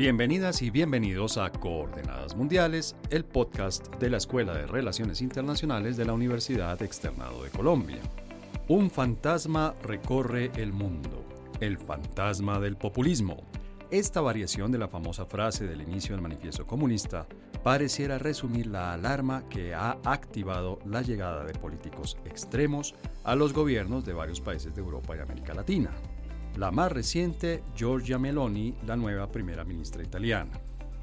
Bienvenidas y bienvenidos a Coordenadas Mundiales, el podcast de la Escuela de Relaciones Internacionales de la Universidad Externado de Colombia. Un fantasma recorre el mundo, el fantasma del populismo. Esta variación de la famosa frase del inicio del manifiesto comunista pareciera resumir la alarma que ha activado la llegada de políticos extremos a los gobiernos de varios países de Europa y América Latina. La más reciente, Giorgia Meloni, la nueva primera ministra italiana.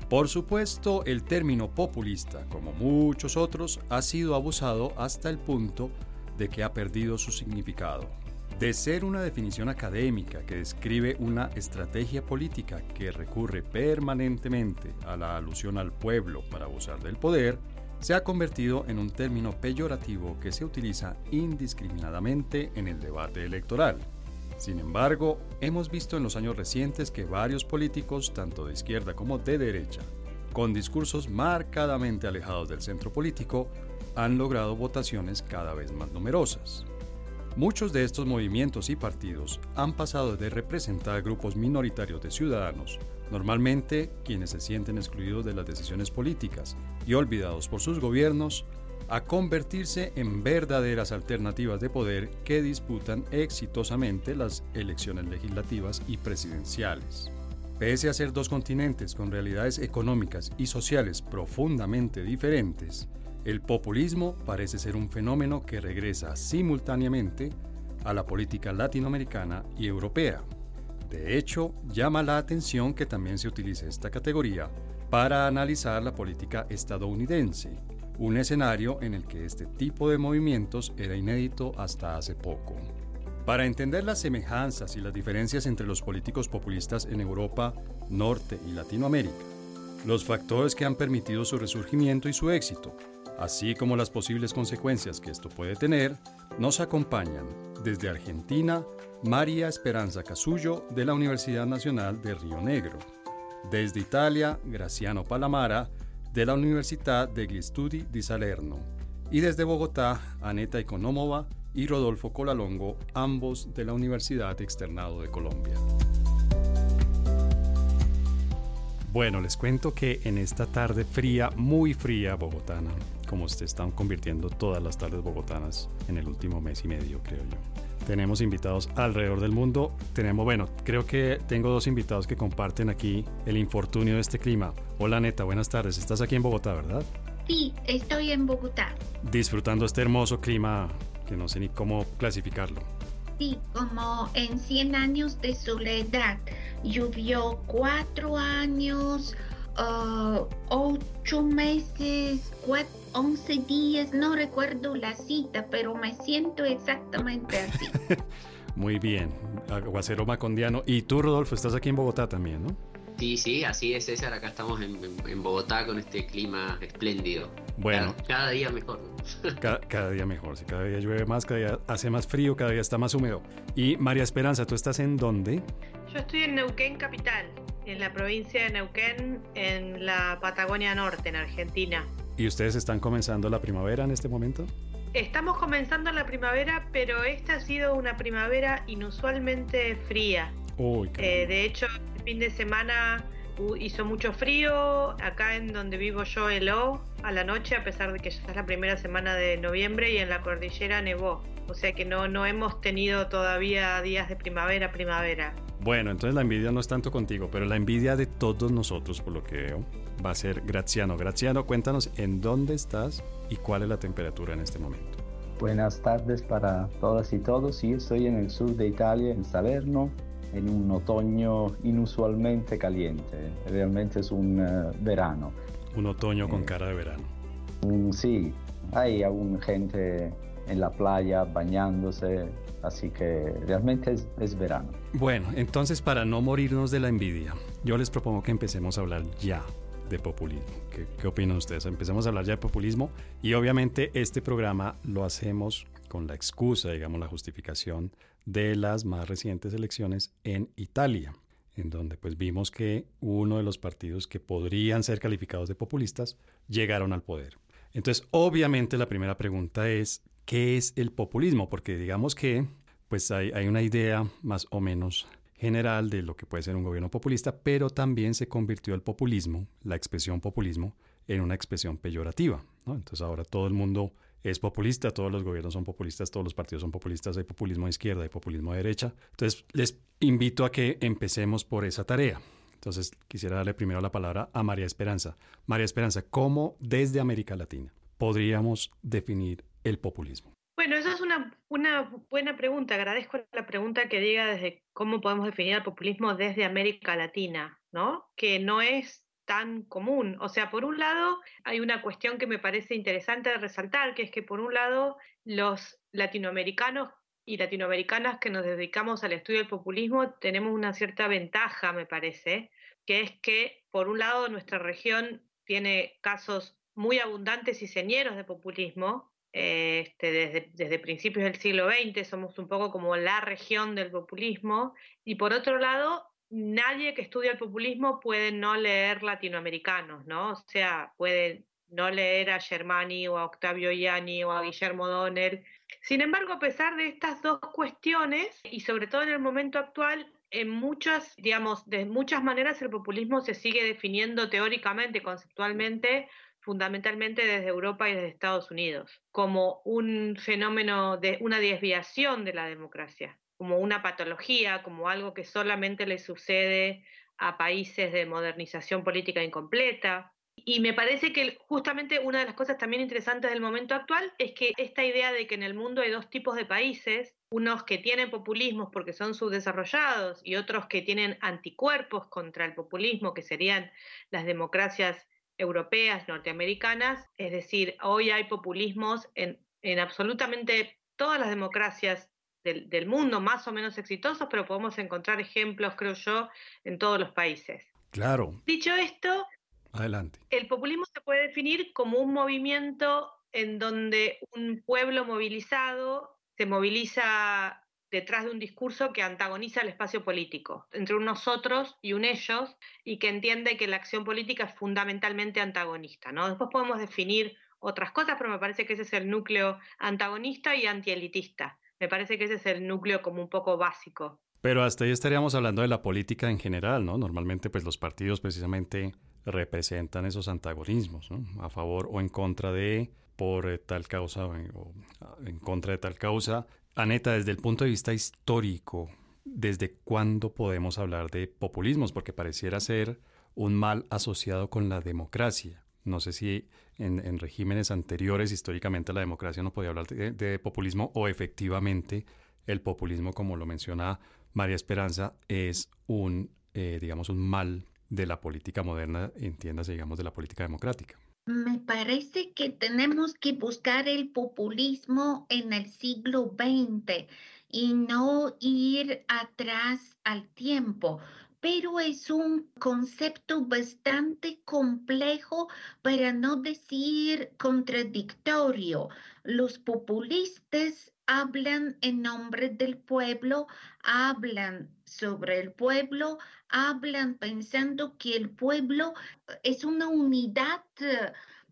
Por supuesto, el término populista, como muchos otros, ha sido abusado hasta el punto de que ha perdido su significado. De ser una definición académica que describe una estrategia política que recurre permanentemente a la alusión al pueblo para abusar del poder, se ha convertido en un término peyorativo que se utiliza indiscriminadamente en el debate electoral. Sin embargo, hemos visto en los años recientes que varios políticos, tanto de izquierda como de derecha, con discursos marcadamente alejados del centro político, han logrado votaciones cada vez más numerosas. Muchos de estos movimientos y partidos han pasado de representar grupos minoritarios de ciudadanos, normalmente quienes se sienten excluidos de las decisiones políticas y olvidados por sus gobiernos, a convertirse en verdaderas alternativas de poder que disputan exitosamente las elecciones legislativas y presidenciales. Pese a ser dos continentes con realidades económicas y sociales profundamente diferentes, el populismo parece ser un fenómeno que regresa simultáneamente a la política latinoamericana y europea. De hecho, llama la atención que también se utilice esta categoría para analizar la política estadounidense, un escenario en el que este tipo de movimientos era inédito hasta hace poco. Para entender las semejanzas y las diferencias entre los políticos populistas en Europa, Norte y Latinoamérica, los factores que han permitido su resurgimiento y su éxito, así como las posibles consecuencias que esto puede tener, nos acompañan desde Argentina María Esperanza Casullo de la Universidad Nacional de Río Negro, desde Italia Graciano Palamara de la Universidad degli Studi di Salerno y desde Bogotá Aneta Economova y Rodolfo Colalongo, ambos de la Universidad Externado de Colombia. Bueno, les cuento que en esta tarde fría, muy fría bogotana, como se están convirtiendo todas las tardes bogotanas en el último mes y medio, creo yo. Tenemos invitados alrededor del mundo. Tenemos, bueno, creo que tengo dos invitados que comparten aquí el infortunio de este clima. Hola Neta, buenas tardes. Estás aquí en Bogotá, ¿verdad? Sí, estoy en Bogotá. Disfrutando este hermoso clima que no sé ni cómo clasificarlo. Sí, como en 100 años de soledad. Llovió cuatro años, uh, ocho meses, cuatro 11 días, no recuerdo la cita, pero me siento exactamente así. Muy bien, aguacero macondiano. Y tú, Rodolfo, estás aquí en Bogotá también, ¿no? Sí, sí, así es, César. Acá estamos en, Bogotá con este clima espléndido. Bueno. Cada, día mejor. Cada, día mejor. Si cada día llueve más, cada día hace más frío, cada día está más húmedo. Y María Esperanza, ¿tú estás en dónde? Yo estoy en Neuquén Capital, en la provincia de Neuquén, en la Patagonia Norte, en Argentina. ¿Y ustedes están comenzando la primavera en este momento? Estamos comenzando la primavera, pero esta ha sido una primavera inusualmente fría. Uy, eh, de hecho, el fin de semana hizo mucho frío. Acá en donde vivo yo heló a la noche, a pesar de que ya es la primera semana de noviembre y en la cordillera nevó. O sea que no, no hemos tenido todavía días de primavera, primavera. Bueno, entonces la envidia no es tanto contigo, pero la envidia de todos nosotros, por lo que veo, va a ser Graciano. Graciano, cuéntanos en dónde estás y cuál es la temperatura en este momento. Buenas tardes para todas y todos. Sí, estoy en el sur de Italia, en Salerno, en un otoño inusualmente caliente. Realmente es un eh, verano. Un otoño con eh, cara de verano. sí, hay aún gente en la playa bañándose, así que realmente es, verano. Bueno, entonces para no morirnos de la envidia, yo les propongo que empecemos a hablar ya de populismo. ¿Qué, ¿Qué, opinan ustedes? Empecemos a hablar ya de populismo y obviamente este programa lo hacemos con la excusa, digamos, la justificación de las más recientes elecciones en Italia, en donde pues vimos que uno de los partidos que podrían ser calificados de populistas llegaron al poder. Entonces, obviamente la primera pregunta es, ¿qué es el populismo? Porque digamos que pues hay, una idea más o menos general de lo que puede ser un gobierno populista, pero también se convirtió el populismo, la expresión populismo, en una expresión peyorativa. Entonces ahora todo el mundo es populista, todos los gobiernos son populistas, todos los partidos son populistas, hay populismo de izquierda, hay populismo de derecha. Entonces les invito a que empecemos por esa tarea. Entonces quisiera darle primero la palabra a María Esperanza. María Esperanza, ¿cómo desde América Latina podríamos definir el populismo? Bueno, esa es una, una buena pregunta. Agradezco la pregunta que diga desde cómo podemos definir el populismo desde América Latina, ¿no? Que no es tan común. O sea, por un lado, hay una cuestión que me parece interesante de resaltar, que es que por un lado, los latinoamericanos y latinoamericanas que nos dedicamos al estudio del populismo tenemos una cierta ventaja, me parece, que es que, por un lado, nuestra región tiene casos muy abundantes y señeros de populismo, este, desde, principios del siglo XX, somos un poco como la región del populismo, y por otro lado, nadie que estudia el populismo puede no leer latinoamericanos, ¿no? O sea, puede no leer a Germani o a Octavio Ianni o a Guillermo Donner. Sin embargo, a pesar de estas dos cuestiones, y sobre todo en el momento actual, en muchas, digamos, de muchas maneras el populismo se sigue definiendo teóricamente, conceptualmente, fundamentalmente desde Europa y desde Estados Unidos, como un fenómeno de una desviación de la democracia como una patología, como algo que solamente le sucede a países de modernización política incompleta. Y me parece que justamente una de las cosas también interesantes del momento actual es que esta idea de que en el mundo hay dos tipos de países, unos que tienen populismos porque son subdesarrollados y otros que tienen anticuerpos contra el populismo, que serían las democracias europeas, norteamericanas, es decir, hoy hay populismos en, en absolutamente todas las democracias del, mundo más o menos exitosos, pero podemos encontrar ejemplos, creo yo, en todos los países. Claro. Dicho esto, adelante. El populismo se puede definir como un movimiento en donde un pueblo movilizado se moviliza detrás de un discurso que antagoniza el espacio político, entre un nosotros y un ellos, y que entiende que la acción política es fundamentalmente antagonista. ¿no? Después podemos definir otras cosas, pero me parece que ese es el núcleo antagonista y antielitista. Me parece que ese es el núcleo como un poco básico. Pero hasta ahí estaríamos hablando de la política en general, ¿no? Normalmente pues los partidos precisamente representan esos antagonismos, ¿no? A favor o en contra de, por eh, tal causa o en, contra de tal causa. Aneta, desde el punto de vista histórico, ¿desde cuándo podemos hablar de populismos? Porque pareciera ser un mal asociado con la democracia. No sé si en, regímenes anteriores históricamente la democracia no podía hablar de, populismo o efectivamente el populismo, como lo menciona María Esperanza, es un, eh, digamos, un mal de la política moderna, entiéndase, digamos, de la política democrática. Me parece que tenemos que buscar el populismo en el siglo XX y no ir atrás al tiempo pero es un concepto bastante complejo, para no decir contradictorio. Los populistas hablan en nombre del pueblo, hablan sobre el pueblo, hablan pensando que el pueblo es una unidad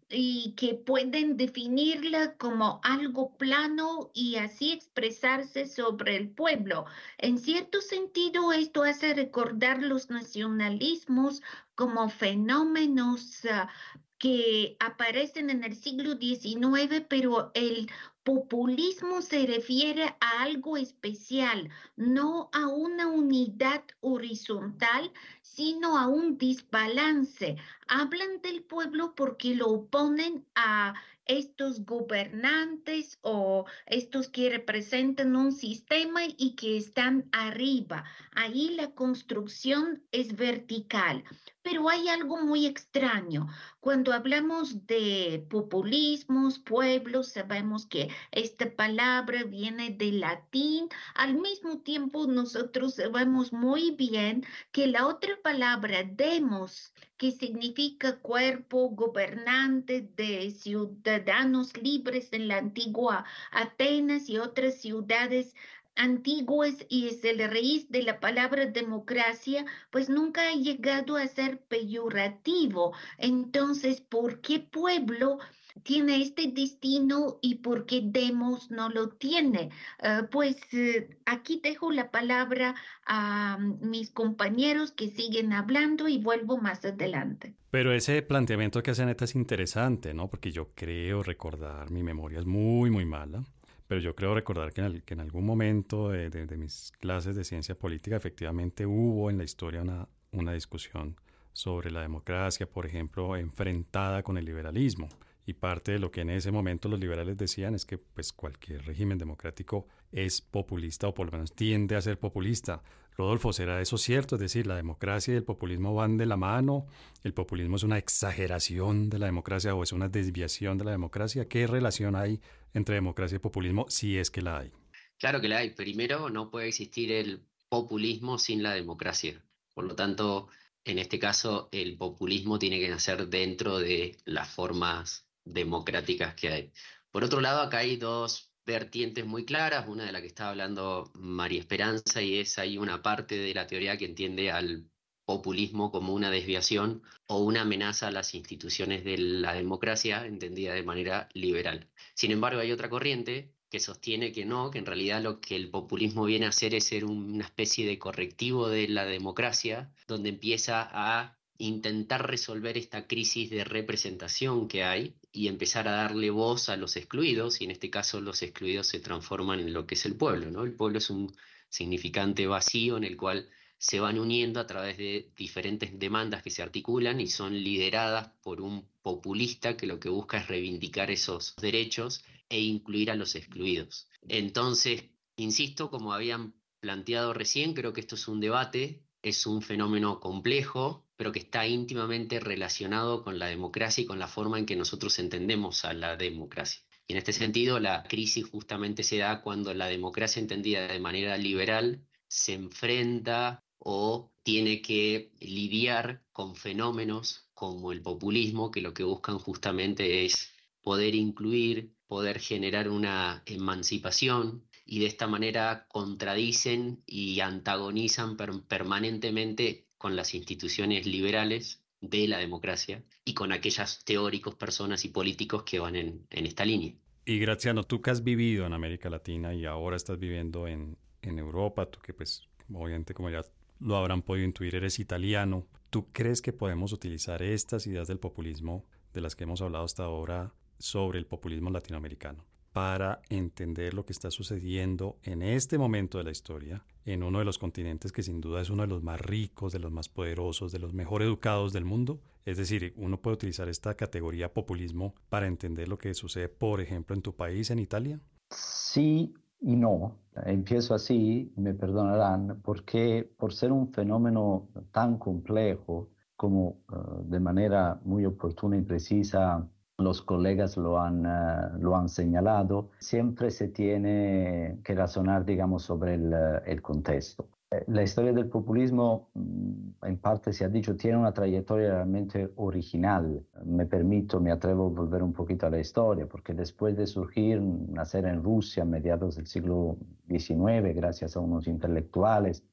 y que pueden definirla como algo plano y así expresarse sobre el pueblo. En cierto sentido, esto hace recordar los nacionalismos como fenómenos ah, que aparecen en el siglo XIX, pero el populismo se refiere a algo especial, no a una unidad horizontal, sino a un desbalance. Hablan del pueblo porque lo oponen a estos gobernantes o estos que representan un sistema y que están arriba. Ahí la construcción es vertical. Pero hay algo muy extraño. Cuando hablamos de populismos, pueblos, sabemos que esta palabra viene del latín. Al mismo tiempo, nosotros sabemos muy bien que la otra palabra demos, que significa cuerpo gobernante de ciudadanos libres en la antigua Atenas y otras ciudades antiguas y es el raíz de la palabra democracia, pues nunca ha llegado a ser peyorativo. Entonces, ¿por qué pueblo? tiene este destino y por qué Demos no lo tiene. Eh, pues eh, aquí dejo la palabra a mis compañeros que siguen hablando y vuelvo más adelante. Pero ese planteamiento que hace Neta es interesante, ¿no? Porque yo creo recordar, mi memoria es muy, muy mala, pero yo creo recordar que en, que algún momento de, de, mis clases de ciencia política efectivamente hubo en la historia una, una discusión sobre la democracia, por ejemplo, enfrentada con el liberalismo. Y parte de lo que en ese momento los liberales decían es que pues, cualquier régimen democrático es populista o por lo menos tiende a ser populista. Rodolfo, ¿será eso cierto? Es decir, la democracia y el populismo van de la mano. ¿El populismo es una exageración de la democracia o es una desviación de la democracia? ¿Qué relación hay entre democracia y populismo si es que la hay? Claro que la hay. Primero, no puede existir el populismo sin la democracia. Por lo tanto, en este caso, el populismo tiene que nacer dentro de las formas democráticas que hay. Por otro lado, acá hay dos vertientes muy claras, una de la que estaba hablando María Esperanza, y es hay una parte de la teoría que entiende al populismo como una desviación o una amenaza a las instituciones de la democracia, entendida de manera liberal. Sin embargo, hay otra corriente que sostiene que no, que en realidad lo que el populismo viene a hacer es ser una especie de correctivo de la democracia, donde empieza a intentar resolver esta crisis de representación que hay y empezar a darle voz a los excluidos, y en este caso los excluidos se transforman en lo que es el pueblo, ¿no? El pueblo es un significante vacío en el cual se van uniendo a través de diferentes demandas que se articulan y son lideradas por un populista que lo que busca es reivindicar esos derechos e incluir a los excluidos. Entonces, insisto, como habían planteado recién, creo que esto es un debate, es un fenómeno complejo, pero que está íntimamente relacionado con la democracia y con la forma en que nosotros entendemos a la democracia. Y en este sentido, la crisis justamente se da cuando la democracia entendida de manera liberal se enfrenta o tiene que lidiar con fenómenos como el populismo, que lo que buscan justamente es poder incluir, poder generar una emancipación y de esta manera contradicen y antagonizan permanentemente con las instituciones liberales de la democracia y con aquellas teóricos, personas y políticos que van en, esta línea. Y Graciano, tú que has vivido en América Latina y ahora estás viviendo en, en Europa, tú que pues obviamente como ya lo habrán podido intuir, eres italiano, ¿tú crees que podemos utilizar estas ideas del populismo de las que hemos hablado hasta ahora sobre el populismo latinoamericano para entender lo que está sucediendo en este momento de la historia en uno de los continentes que sin duda es uno de los más ricos, de los más poderosos, de los mejor educados del mundo. Es decir, uno puede utilizar esta categoría populismo para entender lo que sucede, por ejemplo, en tu país, en Italia. Sí y no. Empiezo así, me perdonarán, porque por ser un fenómeno tan complejo como eh, de manera muy oportuna y precisa los colegas lo han, eh, lo han señalado, siempre se tiene que razonar, digamos, sobre el, eh, el contexto. Eh, la historia del populismo, mm, en parte se ha dicho, tiene una trayectoria realmente original. Me permito, me atrevo a volver un poquito a la historia, porque después de surgir, nacer en Rusia a mediados del siglo XIX, gracias a unos intelectuales,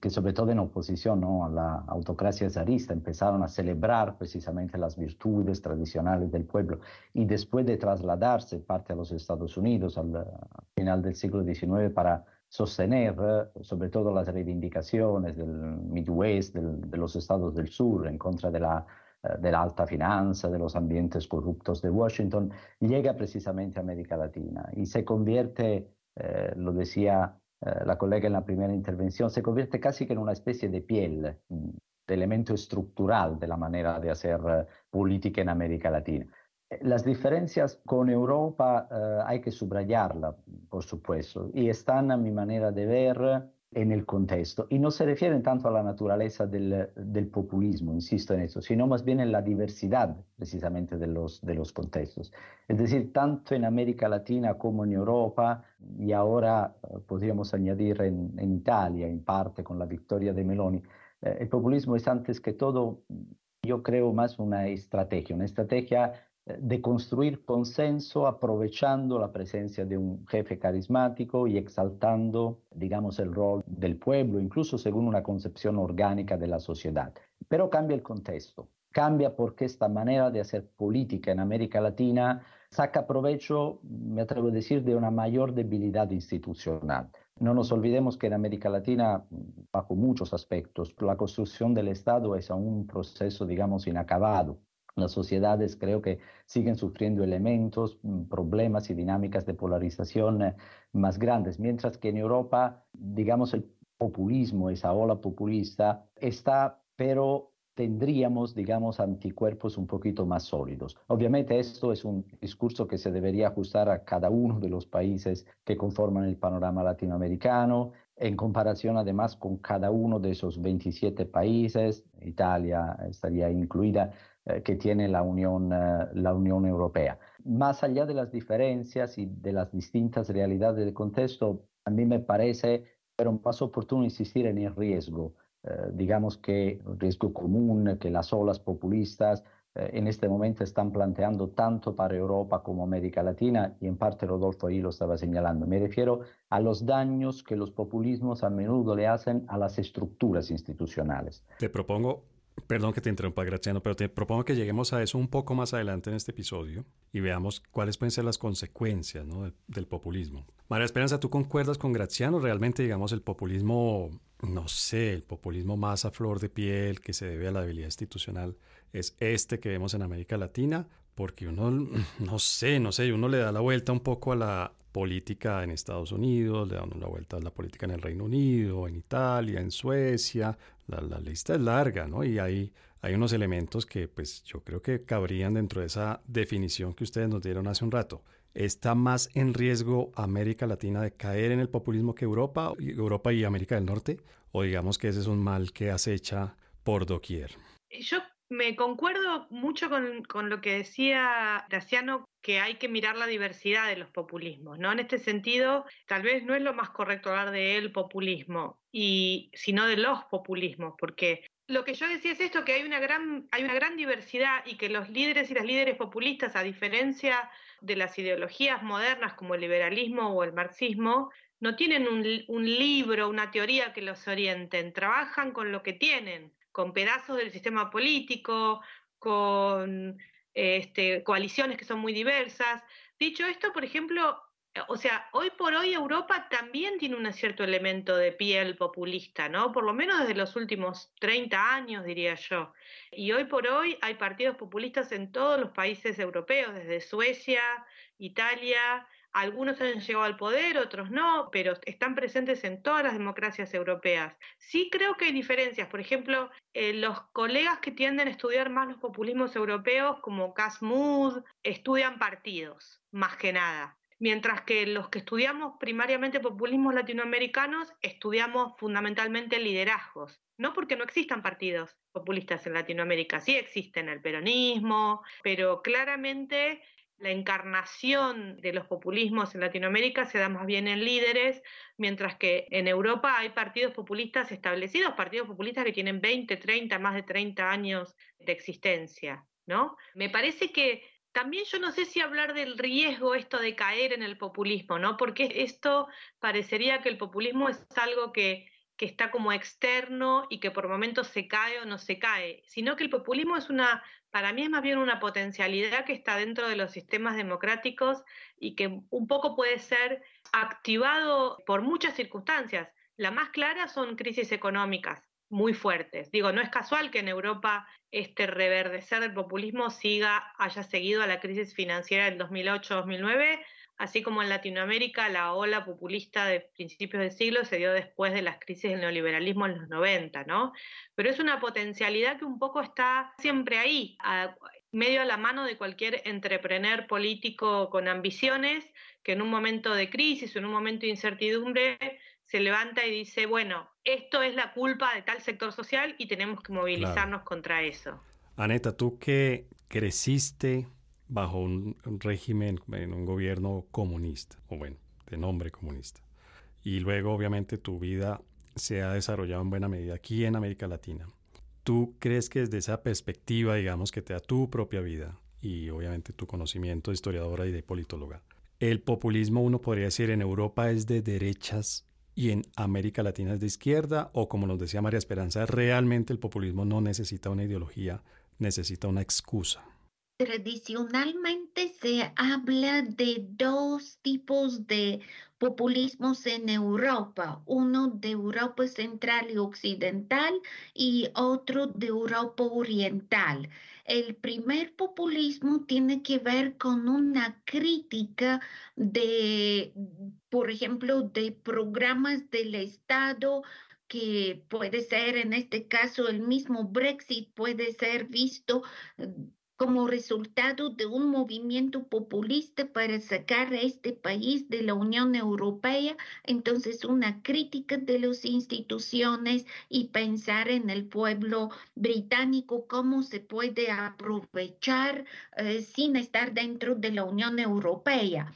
que sobre todo en oposición a la autocracia zarista empezaron a celebrar precisamente las virtudes tradicionales del pueblo y después de trasladarse parte a los Estados Unidos al, final del siglo XIX para sostener sobre todo las reivindicaciones del Midwest, de los estados del sur en contra de la, de la alta finanza, de los ambientes corruptos de Washington, llega precisamente a América Latina y se convierte, eh, lo decía eh, la colega en la primera intervención, se convierte casi que en una especie de piel, mm, de elemento estructural de la manera de hacer eh, política en América Latina. Eh, las diferencias con Europa hay que subrayarlas, por supuesto, y están a mi manera de ver en el contexto. Y no se refieren tanto a la naturaleza del, del, populismo, insisto en eso, sino más bien en la diversidad precisamente de los, de los contextos. Es decir, tanto en América Latina como en Europa, y ahora eh, podríamos añadir en, en, Italia, en parte con la victoria de Meloni, eh, el populismo es antes que todo, yo creo, más una estrategia, una estrategia de construir consenso aprovechando la presencia de un jefe carismático y exaltando, digamos, el rol del pueblo, incluso según una concepción orgánica de la sociedad. Pero cambia el contexto. cambia porque esta manera de hacer política en América Latina saca provecho, me atrevo a decir, de una mayor debilidad institucional. No nos olvidemos que en América Latina, bajo muchos aspectos, la construcción del Estado es aún un proceso, digamos, inacabado. Las sociedades creo que siguen sufriendo elementos, mm, problemas y dinámicas de polarización eh, más grandes, mientras que en Europa, digamos, el populismo, esa ola populista, está, pero tendríamos, digamos, anticuerpos un poquito más sólidos. Obviamente esto es un discurso que se debería ajustar a cada uno de los países que conforman el panorama latinoamericano, en comparación además con cada uno de esos 27 países, Italia estaría incluida, que tiene la Unión, eh, la Unión Europea. Más allá de las diferencias y de las distintas realidades del contexto, a mí me parece pero más oportuno insistir en el riesgo eh, digamos que riesgo común que las olas populistas eh, en este momento están planteando tanto para Europa como América Latina, y en parte Rodolfo ahí lo estaba señalando. Me refiero a los daños que los populismos a menudo le hacen a las estructuras institucionales. Te propongo Perdón que te interrumpa, Graciano, pero te propongo que lleguemos a eso un poco más adelante en este episodio y veamos cuáles pueden ser las consecuencias del, populismo. María Esperanza, ¿tú concuerdas con Graciano? Realmente, digamos, el populismo no sé, el populismo más a flor de piel que se debe a la debilidad institucional es este que vemos en América Latina, porque uno, no sé, no sé, uno le da la vuelta un poco a la política en Estados Unidos, le da la vuelta a la política en el Reino Unido, en Italia, en Suecia, la, lista es larga, ¿no? Y hay, hay unos elementos que pues yo creo que cabrían dentro de esa definición que ustedes nos dieron hace un rato. ¿Está más en riesgo América Latina de caer en el populismo que Europa, Europa y América del Norte? ¿O digamos que ese es un mal que acecha por doquier? Yo me concuerdo mucho con, con, lo que decía Graciano, que hay que mirar la diversidad de los populismos, ¿no? En este sentido, tal vez no es lo más correcto hablar de el populismo, y, sino de los populismos, porque lo que yo decía es esto, que hay una, gran, hay una gran diversidad y que los líderes y las líderes populistas, a diferencia de las ideologías modernas como el liberalismo o el marxismo, no tienen un, libro, una teoría que los orienten, trabajan con lo que tienen, con pedazos del sistema político, con este, coaliciones que son muy diversas. Dicho esto, por ejemplo, o sea, hoy por hoy Europa también tiene un cierto elemento de piel populista, ¿no? Por lo menos desde los últimos 30 años, diría yo. Y hoy por hoy hay partidos populistas en todos los países europeos, desde Suecia, Italia, algunos han llegado al poder, otros no, pero están presentes en todas las democracias europeas. Sí creo que hay diferencias. Por ejemplo, eh, los colegas que tienden a estudiar más los populismos europeos, como Cas Mood, estudian partidos, más que nada mientras que los que estudiamos primariamente populismos latinoamericanos estudiamos fundamentalmente liderazgos. No porque no existan partidos populistas en Latinoamérica, sí existen el peronismo, pero claramente la encarnación de los populismos en Latinoamérica se da más bien en líderes, mientras que en Europa hay partidos populistas establecidos, partidos populistas que tienen 20, 30, más de 30 años de existencia, ¿no? Me parece que también yo no sé si hablar del riesgo esto de caer en el populismo, ¿no? Porque esto parecería que el populismo es algo que que está como externo y que por momentos se cae o no se cae, sino que el populismo es una, para mí es más bien una potencialidad que está dentro de los sistemas democráticos y que un poco puede ser activado por muchas circunstancias. La más clara son crisis económicas muy fuertes. Digo, no es casual que en Europa este reverdecer del populismo siga, haya seguido a la crisis financiera del 2008-2009 así como en Latinoamérica la ola populista de principios del siglo se dio después de las crisis del neoliberalismo en los 90, ¿no? Pero es una potencialidad que un poco está siempre ahí, a, medio a la mano de cualquier entrepreneur político con ambiciones que en un momento de crisis en un momento de incertidumbre se levanta y dice, bueno, esto es la culpa de tal sector social y tenemos que movilizarnos contra eso. Aneta, tú que creciste bajo un, régimen, en un gobierno comunista, o bueno, de nombre comunista. Y luego, obviamente, tu vida se ha desarrollado en buena medida aquí en América Latina. ¿Tú crees que desde esa perspectiva, digamos, que te da tu propia vida y obviamente tu conocimiento de historiadora y de politóloga, el populismo, uno podría decir, en Europa es de derechas y en América Latina es de izquierda? O como nos decía María Esperanza, realmente el populismo no necesita una ideología necesita una excusa. Tradicionalmente se habla de dos tipos de populismos en Europa, uno de Europa Central y Occidental y otro de Europa Oriental. El primer populismo tiene que ver con una crítica de, por ejemplo, de programas del Estado que puede ser en este caso el mismo Brexit, puede ser visto como resultado de un movimiento populista para sacar a este país de la Unión Europea, entonces una crítica de las instituciones y pensar en el pueblo británico, cómo se puede aprovechar eh, sin estar dentro de la Unión Europea.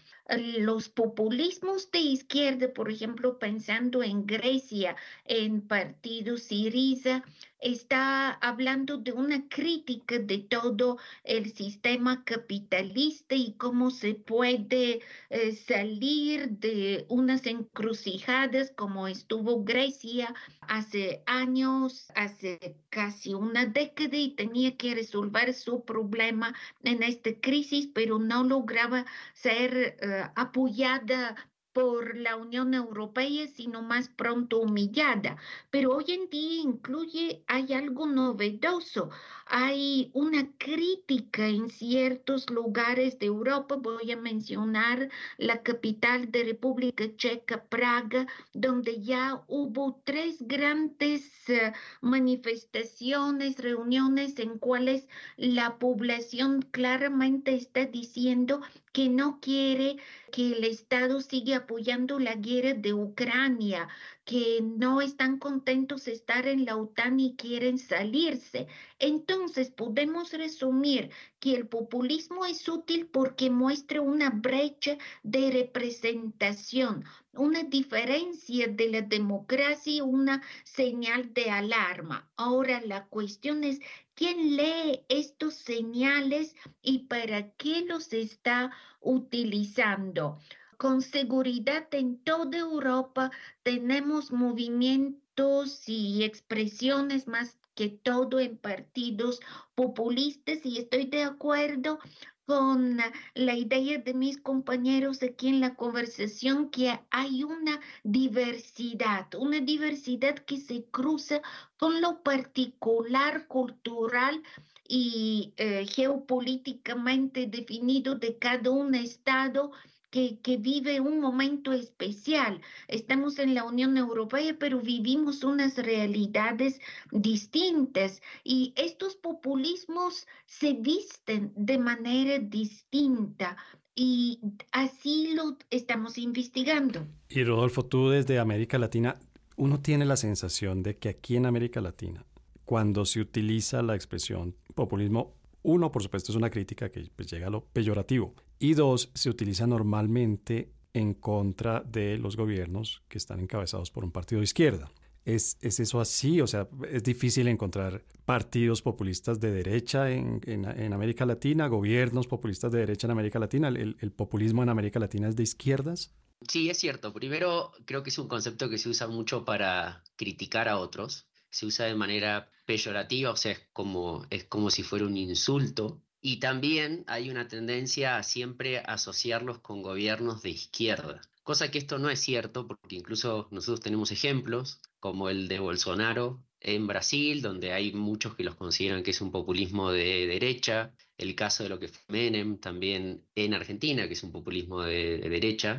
Los populismos de izquierda, por ejemplo, pensando en Grecia, en partido Siriza, está hablando de una crítica de todo el sistema capitalista y cómo se puede eh, salir de unas encrucijadas como estuvo Grecia hace años, hace casi una década y tenía que resolver su problema en esta crisis, pero no lograba ser eh, apoyada por la Unión Europea, sino más pronto humillada. Pero hoy en día incluye, hay algo novedoso, hay una crítica en ciertos lugares de Europa, voy a mencionar la capital de República Checa, Praga, donde ya hubo tres grandes eh, manifestaciones, reuniones en cuales la población claramente está diciendo que no quiere que el Estado siga apoyando la guerra de Ucrania, que no están contentos de estar en la OTAN y quieren salirse. Entonces podemos resumir que el populismo es útil porque muestra una brecha de representación, una diferencia de la democracia, una señal de alarma. Ahora la cuestión es quién lee estos señales y para qué los está utilizando con seguridad en toda Europa tenemos movimientos y expresiones más que todo en partidos populistas y estoy de acuerdo con la idea de mis compañeros aquí en la conversación que hay una diversidad, una diversidad que se cruza con lo particular, cultural y eh, geopolíticamente definido de cada un estado que, vive un momento especial. Estamos en la Unión Europea, pero vivimos unas realidades distintas y estos populismos se visten de manera distinta y así lo estamos investigando. Y Rodolfo, tú desde América Latina, uno tiene la sensación de que aquí en América Latina, cuando se utiliza la expresión populismo, uno, por supuesto, es una crítica que pues, llega a lo peyorativo, y dos, se utiliza normalmente en contra de los gobiernos que están encabezados por un partido de izquierda. ¿Es, ¿Es, eso así? O sea, es difícil encontrar partidos populistas de derecha en, en, América Latina, gobiernos populistas de derecha en América Latina. ¿El, ¿El, populismo en América Latina es de izquierdas? Sí, es cierto. Primero, creo que es un concepto que se usa mucho para criticar a otros. Se usa de manera peyorativa, o sea, es como, es como si fuera un insulto y también hay una tendencia a siempre asociarlos con gobiernos de izquierda, cosa que esto no es cierto porque incluso nosotros tenemos ejemplos como el de Bolsonaro en Brasil, donde hay muchos que los consideran que es un populismo de derecha, el caso de lo que fue Menem también en Argentina, que es un populismo de, derecha.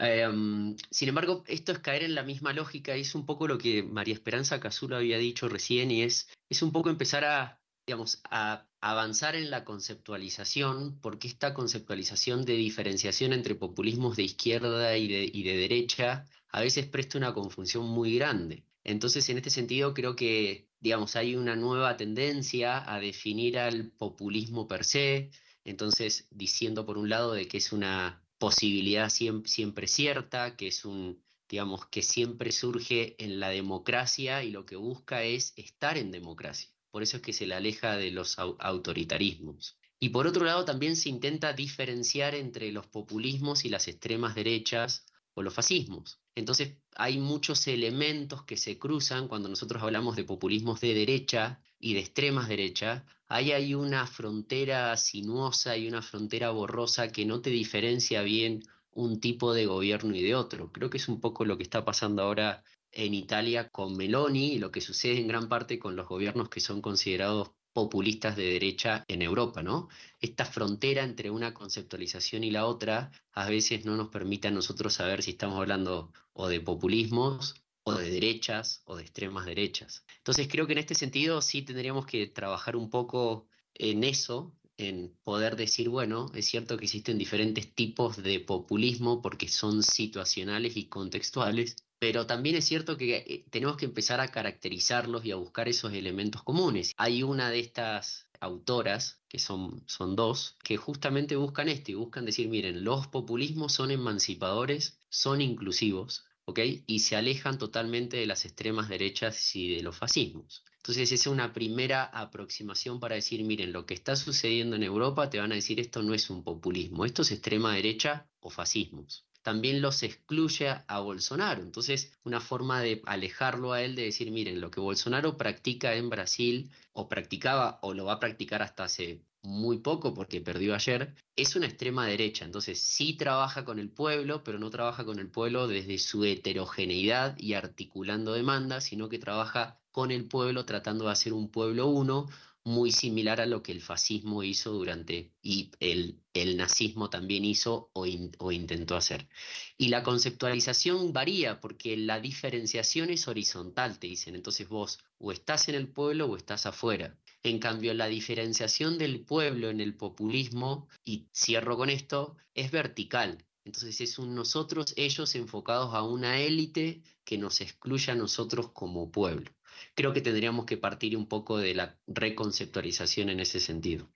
Em, sin embargo, esto es caer en la misma lógica y es un poco lo que María Esperanza Casulo había dicho recién y es, es un poco empezar a, digamos, a avanzar en la conceptualización, porque esta conceptualización de diferenciación entre populismos de izquierda y de, y de derecha a veces presta una confusión muy grande. Entonces, en este sentido, creo que, digamos, hay una nueva tendencia a definir al populismo per se, entonces diciendo por un lado de que es una posibilidad siempre, siempre cierta, que es un, digamos, que siempre surge en la democracia y lo que busca es estar en democracia por eso es que se le aleja de los autoritarismos. Y por otro lado también se intenta diferenciar entre los populismos y las extremas derechas o los fascismos. Entonces hay muchos elementos que se cruzan cuando nosotros hablamos de populismos de derecha y de extremas derecha, ahí hay una frontera sinuosa y una frontera borrosa que no te diferencia bien un tipo de gobierno y de otro. Creo que es un poco lo que está pasando ahora en Italia con Meloni y lo que sucede en gran parte con los gobiernos que son considerados populistas de derecha en Europa, ¿no? Esta frontera entre una conceptualización y la otra a veces no nos permite a nosotros saber si estamos hablando o de populismos o de derechas o de extremas derechas. Entonces creo que en este sentido sí tendríamos que trabajar un poco en eso, en poder decir, bueno, es cierto que existen diferentes tipos de populismo porque son situacionales y contextuales, pero también es cierto que eh, tenemos que empezar a caracterizarlos y a buscar esos elementos comunes. Hay una de estas autoras, que son, son dos, que justamente buscan esto y buscan decir, miren, los populismos son emancipadores, son inclusivos, ¿ok? Y se alejan totalmente de las extremas derechas y de los fascismos. Entonces esa es una primera aproximación para decir, miren, lo que está sucediendo en Europa, te van a decir, esto no es un populismo, esto es extrema derecha o fascismos también los excluye a Bolsonaro. Entonces, una forma de alejarlo a él, de decir, miren, lo que Bolsonaro practica en Brasil, o practicaba, o lo va a practicar hasta hace muy poco porque perdió ayer, es una extrema derecha. Entonces sí trabaja con el pueblo, pero no trabaja con el pueblo desde su heterogeneidad y articulando demandas, sino que trabaja con el pueblo tratando de hacer un pueblo uno, muy similar a lo que el fascismo hizo durante y el, el nazismo también hizo o, o, intentó hacer. Y la conceptualización varía porque la diferenciación es horizontal, te dicen. Entonces vos o estás en el pueblo o estás afuera. En cambio, la diferenciación del pueblo en el populismo, y cierro con esto, es vertical. Entonces es un nosotros, ellos enfocados a una élite que nos excluye a nosotros como pueblo creo que tendríamos que partir un poco de la reconceptualización en ese sentido.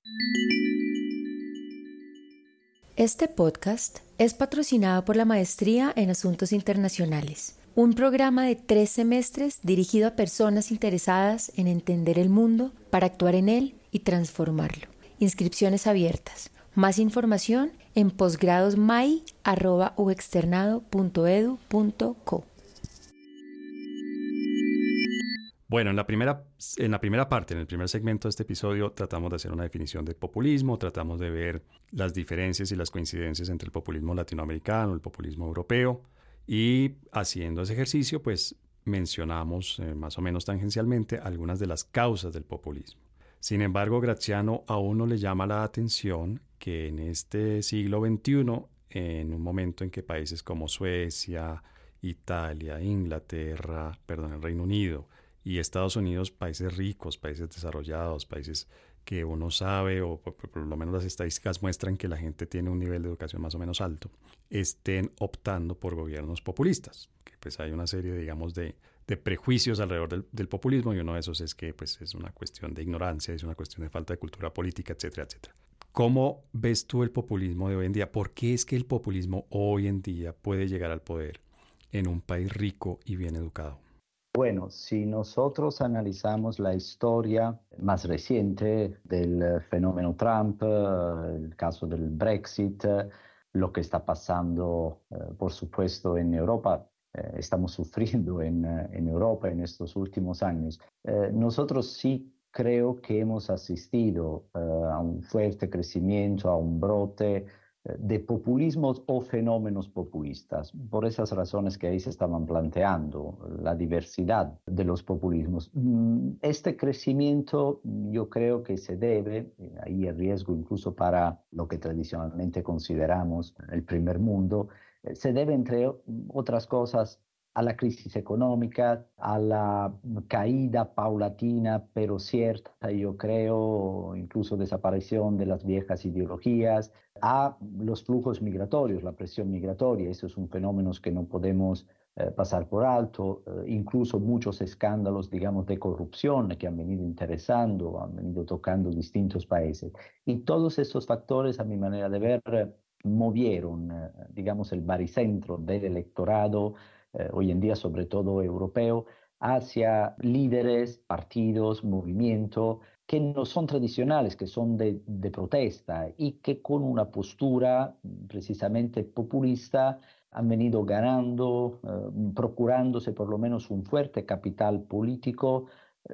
Este podcast es patrocinado por la Maestría en Asuntos Internacionales, un programa de tres semestres dirigido a personas interesadas en entender el mundo para actuar en él y transformarlo. Inscripciones abiertas. Más información en posgradosmai.uexternado.edu.co. Bueno, en la, primera, en la primera parte, en el primer segmento de este episodio, tratamos de hacer una definición de populismo, tratamos de ver las diferencias y las coincidencias entre el populismo latinoamericano, el populismo europeo, y haciendo ese ejercicio, pues mencionamos eh, más o menos tangencialmente algunas de las causas del populismo. Sin embargo, Graziano aún no le llama la atención que en este siglo XXI, en un momento en que países como Suecia, Italia, Inglaterra, perdón, el Reino Unido, y Estados Unidos, países ricos, países desarrollados, países que uno sabe, o por, lo menos las estadísticas muestran que la gente tiene un nivel de educación más o menos alto, estén optando por gobiernos populistas. Que pues hay una serie, digamos, de, de prejuicios alrededor del, populismo y uno de esos es que pues es una cuestión de ignorancia, es una cuestión de falta de cultura política, etcétera, etcétera. ¿Cómo ves tú el populismo de hoy en día? ¿Por qué es que el populismo hoy en día puede llegar al poder en un país rico y bien educado? Bueno, si nosotros analizamos la historia más reciente del fenómeno Trump, el caso del Brexit, lo que está pasando, eh, por supuesto, en Europa, eh, estamos sufriendo en, en, Europa en estos últimos años, eh, nosotros sí creo que hemos asistido a un fuerte crecimiento, a un brote de populismos o fenómenos populistas, por esas razones que ahí se estaban planteando, la diversidad de los populismos. Mm, este crecimiento yo creo que se debe, eh, ahí el riesgo incluso para lo que tradicionalmente consideramos el primer mundo, eh, se debe entre otras cosas a la crisis económica, a la caída paulatina pero cierta, yo creo, incluso desaparición de las viejas ideologías, a los flujos migratorios, la presión migratoria. Eso es un fenómeno que no podemos eh, pasar por alto, eh, incluso muchos escándalos, digamos, de corrupción que han venido interesando, han venido tocando distintos países. Y todos estos factores, a mi manera de ver, movieron, eh, digamos, el baricentro del electorado eh, hoy en día sobre todo europeo, hacia líderes, partidos, movimientos que no son tradicionales, que son de, protesta y que con una postura precisamente populista han venido ganando, eh, procurándose por lo menos un fuerte capital político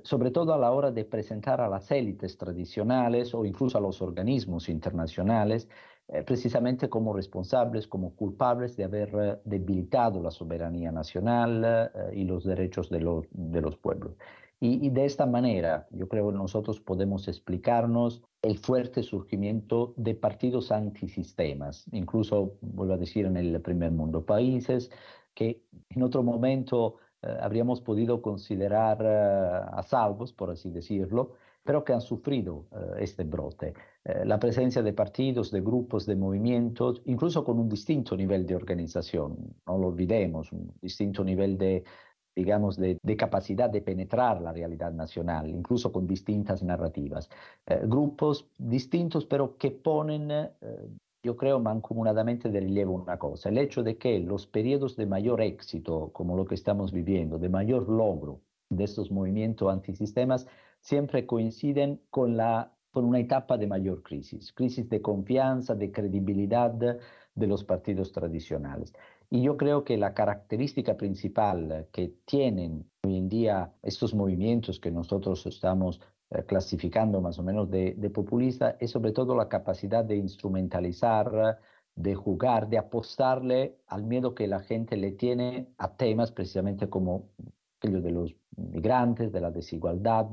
sobre todo a la hora de presentar a las élites tradicionales o incluso a los organismos internacionales eh, precisamente como responsables, como culpables de haber eh, debilitado la soberanía nacional eh, y los derechos de, de los pueblos. Y, y, de esta manera, yo creo que nosotros podemos explicarnos el fuerte surgimiento de partidos antisistemas, incluso, vuelvo a decir, en el primer mundo, países que en otro momento habríamos podido considerar a salvos, por así decirlo, pero que han sufrido este brote. Eh, la presencia de partidos, de grupos, de movimientos, incluso con un distinto nivel de organización, no lo olvidemos, un distinto nivel de, digamos, de, capacidad de penetrar la realidad nacional, incluso con distintas narrativas. Eh, grupos distintos, pero que ponen, eh, yo creo, mancomunadamente de relieve una cosa, el hecho de que los periodos de mayor éxito, como lo que estamos viviendo, de mayor logro de estos movimientos antisistemas, siempre coinciden con la por una etapa de mayor crisis, crisis de confianza, de credibilidad de los partidos tradicionales. Y yo creo que la característica principal que tienen hoy en día estos movimientos que nosotros estamos eh, clasificando más o menos de, de populista es sobre todo la capacidad de instrumentalizar, de jugar, de apostarle al miedo que la gente le tiene a temas precisamente como aquello de los migrantes, de la desigualdad,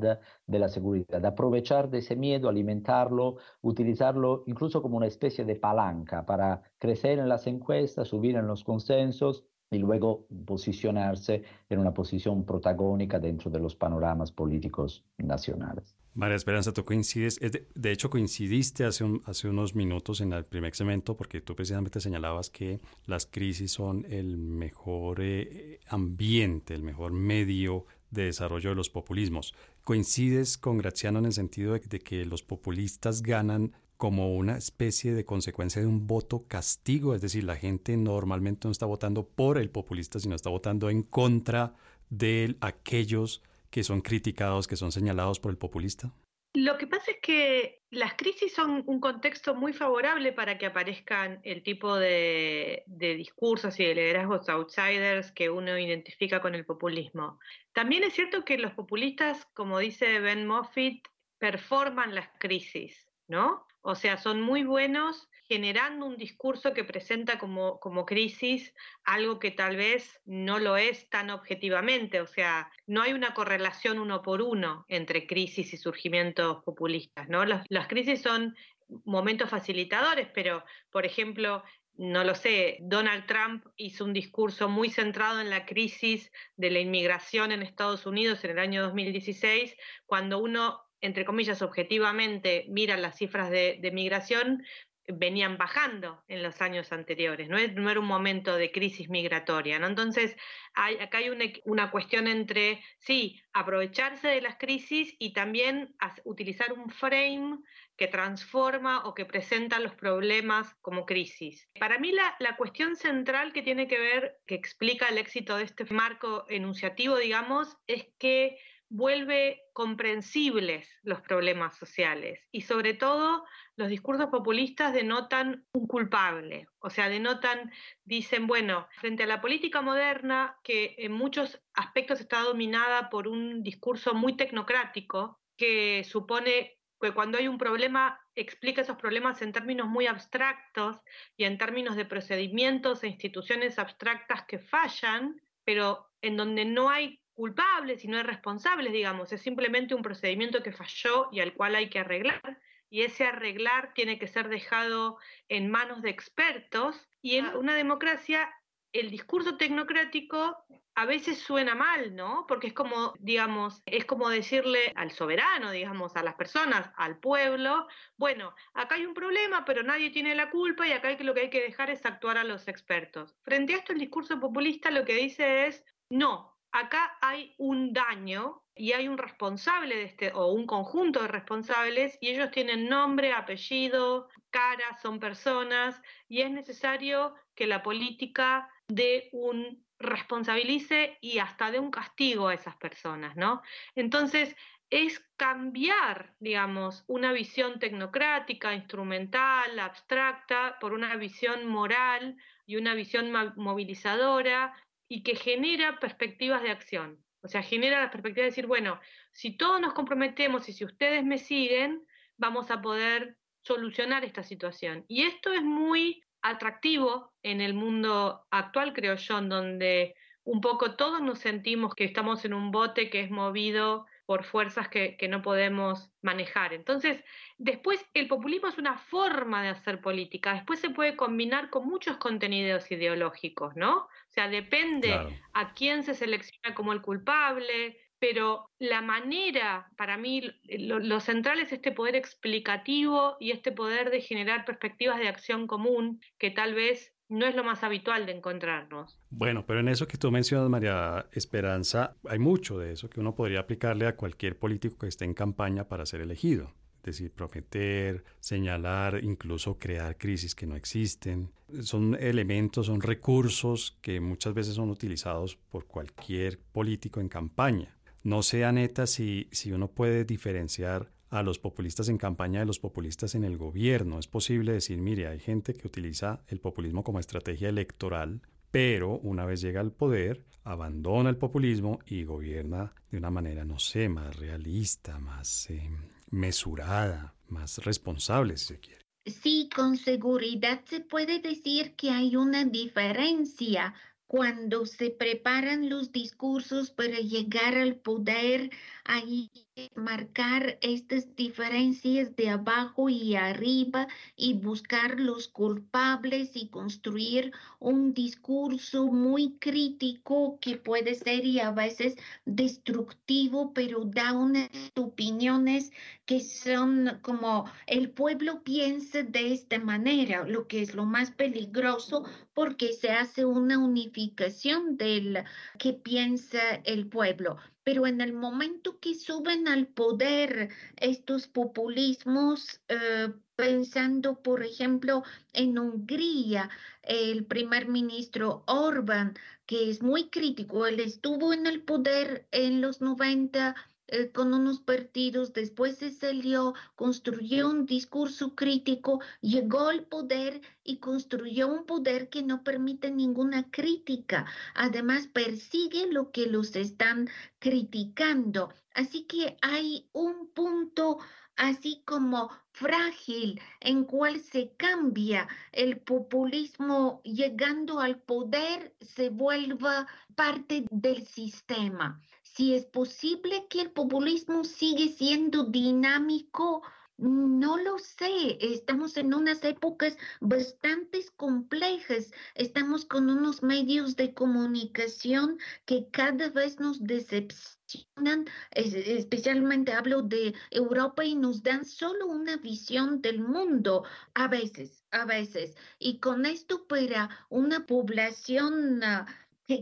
de la seguridad. Aprovechar de ese miedo, alimentarlo, utilizarlo incluso como una especie de palanca para crecer en las encuestas, subir en los consensos y luego posicionarse en una posición protagónica dentro de los panoramas políticos nacionales. María Esperanza, tú coincides, de, hecho coincidiste hace, hace unos minutos en el primer segmento porque tú precisamente señalabas que las crisis son el mejor eh, ambiente, el mejor medio de desarrollo de los populismos. ¿Coincides con Graziano en el sentido de que los populistas ganan como una especie de consecuencia de un voto castigo, es decir, la gente normalmente no está votando por el populista, sino está votando en contra de aquellos que son criticados, que son señalados por el populista? Lo que pasa es que las crisis son un contexto muy favorable para que aparezcan el tipo de, de, discursos y de liderazgos outsiders que uno identifica con el populismo. También es cierto que los populistas, como dice Ben Moffitt, performan las crisis, ¿no? O sea, son muy buenos generando un discurso que presenta como, como crisis algo que tal vez no lo es tan objetivamente. O sea, no hay una correlación uno por uno entre crisis y surgimientos populistas, ¿no? Las, crisis son momentos facilitadores, pero, por ejemplo, no lo sé, Donald Trump hizo un discurso muy centrado en la crisis de la inmigración en Estados Unidos en el año 2016, cuando uno entre comillas, objetivamente miran las cifras de, migración, venían bajando en los años anteriores, no, era un momento de crisis migratoria. Entonces, acá hay una, cuestión entre, sí, aprovecharse de las crisis y también utilizar un frame que transforma o que presenta los problemas como crisis. Para mí la cuestión central que tiene que ver, que explica el éxito de este marco enunciativo, digamos, es que vuelve comprensibles los problemas sociales y sobre todo los discursos populistas denotan un culpable, o sea, denotan, dicen, bueno, frente a la política moderna que en muchos aspectos está dominada por un discurso muy tecnocrático que supone que cuando hay un problema explica esos problemas en términos muy abstractos y en términos de procedimientos e instituciones abstractas que fallan, pero en donde no hay culpables y no hay responsables, digamos, es simplemente un procedimiento que falló y al cual hay que arreglar, y ese arreglar tiene que ser dejado en manos de expertos, y en una democracia el discurso tecnocrático a veces suena mal, ¿no? Porque es como, digamos, es como decirle al soberano, digamos, a las personas, al pueblo, bueno, acá hay un problema, pero nadie tiene la culpa y acá lo que hay que dejar es actuar a los expertos. Frente a esto, el discurso populista lo que dice es, no, acá hay un daño y hay un responsable de este, o un conjunto de responsables, y ellos tienen nombre, apellido, cara, son personas, y es necesario que la política dé un responsabilice y hasta dé un castigo a esas personas, ¿no? Entonces, es cambiar, digamos, una visión tecnocrática, instrumental, abstracta, por una visión moral y una visión movilizadora y que genera perspectivas de acción. O sea, genera la perspectiva de decir, bueno, si todos nos comprometemos y si ustedes me siguen, vamos a poder solucionar esta situación. Y esto es muy atractivo en el mundo actual, creo yo, donde un poco todos nos sentimos que estamos en un bote que es movido por fuerzas que, no podemos manejar. Entonces, después el populismo es una forma de hacer política, después se puede combinar con muchos contenidos ideológicos, ¿no? O sea, depende a quién se selecciona como el culpable, pero la manera, para mí, lo, central es este poder explicativo y este poder de generar perspectivas de acción común que tal vez no es lo más habitual de encontrarnos. Bueno, pero en eso que tú mencionas, María Esperanza, hay mucho de eso que uno podría aplicarle a cualquier político que esté en campaña para ser elegido. Es decir, prometer, señalar, incluso crear crisis que no existen. Son elementos, son recursos que muchas veces son utilizados por cualquier político en campaña. No sea neta si, si uno puede diferenciar a los populistas en campaña de los populistas en el gobierno. Es posible decir, mire, hay gente que utiliza el populismo como estrategia electoral, pero una vez llega al poder, abandona el populismo y gobierna de una manera, no sé, más realista, más eh, mesurada, más responsable, si se quiere. Sí, con seguridad se puede decir que hay una diferencia cuando se preparan los discursos para llegar al poder, ahí marcar estas diferencias de abajo y arriba y buscar los culpables y construir un discurso muy crítico que puede ser y a veces destructivo, pero da unas opiniones que son como el pueblo piensa de esta manera, lo que es lo más peligroso porque se hace una unificación del que piensa el pueblo pero en el momento que suben al poder estos populismos, eh, pensando, por ejemplo, en Hungría, el primer ministro Orbán, que es muy crítico, él estuvo en el poder en los 90 eh, con unos partidos, después se salió, construyó un discurso crítico, llegó al poder y construyó un poder que no permite ninguna crítica. Además, persigue lo que los están criticando. Así que hay un punto así como frágil en cual se cambia el populismo llegando al poder, se vuelva parte del sistema si es posible que el populismo sigue siendo dinámico, no lo sé, estamos en unas épocas bastante complejas, estamos con unos medios de comunicación que cada vez nos decepcionan, especialmente hablo de Europa y nos dan solo una visión del mundo, a veces, a veces, y con esto para una población... Ah,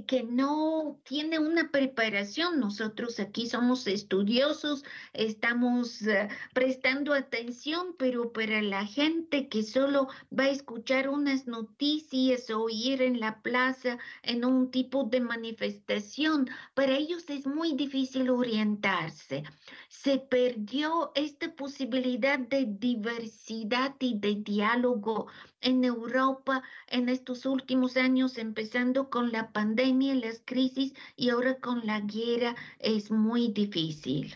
que, no tiene una preparación. Nosotros aquí somos estudiosos, estamos eh, prestando atención, pero para la gente que solo va a escuchar unas noticias o ir en la plaza en un tipo de manifestación, para ellos es muy difícil orientarse. Se perdió esta posibilidad de diversidad y de diálogo en Europa en estos últimos años, empezando con la pandemia, las crisis y ahora con la guerra, es muy difícil.